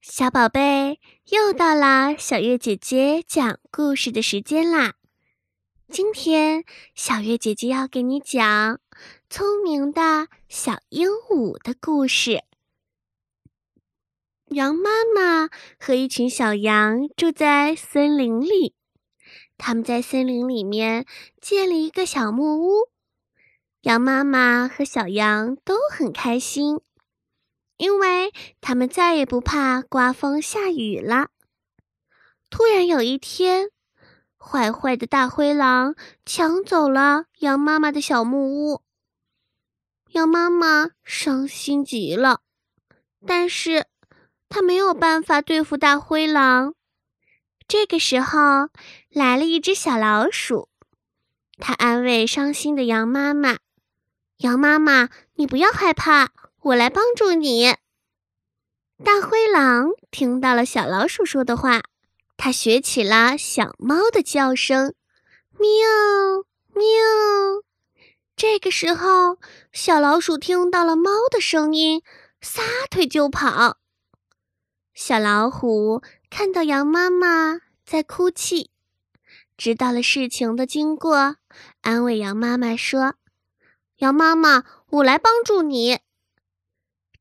小宝贝，又到了小月姐姐讲故事的时间啦！今天小月姐姐要给你讲聪明的小鹦鹉的故事。羊妈妈和一群小羊住在森林里，他们在森林里面建了一个小木屋。羊妈妈和小羊都很开心。因为他们再也不怕刮风下雨了。突然有一天，坏坏的大灰狼抢走了羊妈妈的小木屋，羊妈妈伤心极了。但是，她没有办法对付大灰狼。这个时候，来了一只小老鼠，它安慰伤心的羊妈妈：“羊妈妈，你不要害怕。”我来帮助你。大灰狼听到了小老鼠说的话，它学起了小猫的叫声，喵喵。这个时候，小老鼠听到了猫的声音，撒腿就跑。小老虎看到羊妈妈在哭泣，知道了事情的经过，安慰羊妈妈说：“羊妈妈，我来帮助你。”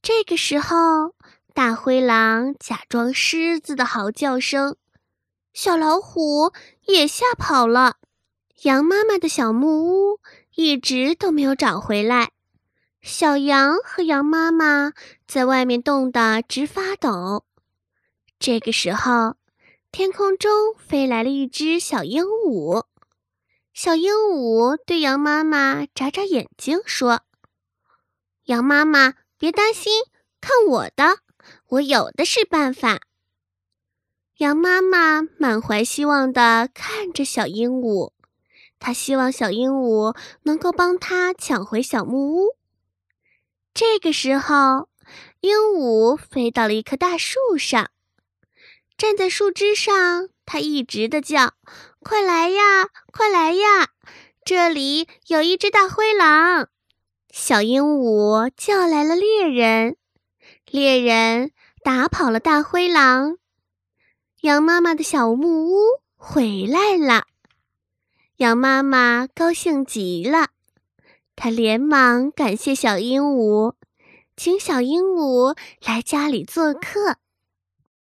这个时候，大灰狼假装狮子的嚎叫声，小老虎也吓跑了。羊妈妈的小木屋一直都没有找回来，小羊和羊妈妈在外面冻得直发抖。这个时候，天空中飞来了一只小鹦鹉，小鹦鹉对羊妈妈眨眨眼睛说：“羊妈妈。”别担心，看我的，我有的是办法。羊妈妈满怀希望地看着小鹦鹉，她希望小鹦鹉能够帮她抢回小木屋。这个时候，鹦鹉飞到了一棵大树上，站在树枝上，它一直的叫：“快来呀，快来呀，这里有一只大灰狼。”小鹦鹉叫来了猎人，猎人打跑了大灰狼，羊妈妈的小木屋回来了。羊妈妈高兴极了，她连忙感谢小鹦鹉，请小鹦鹉来家里做客。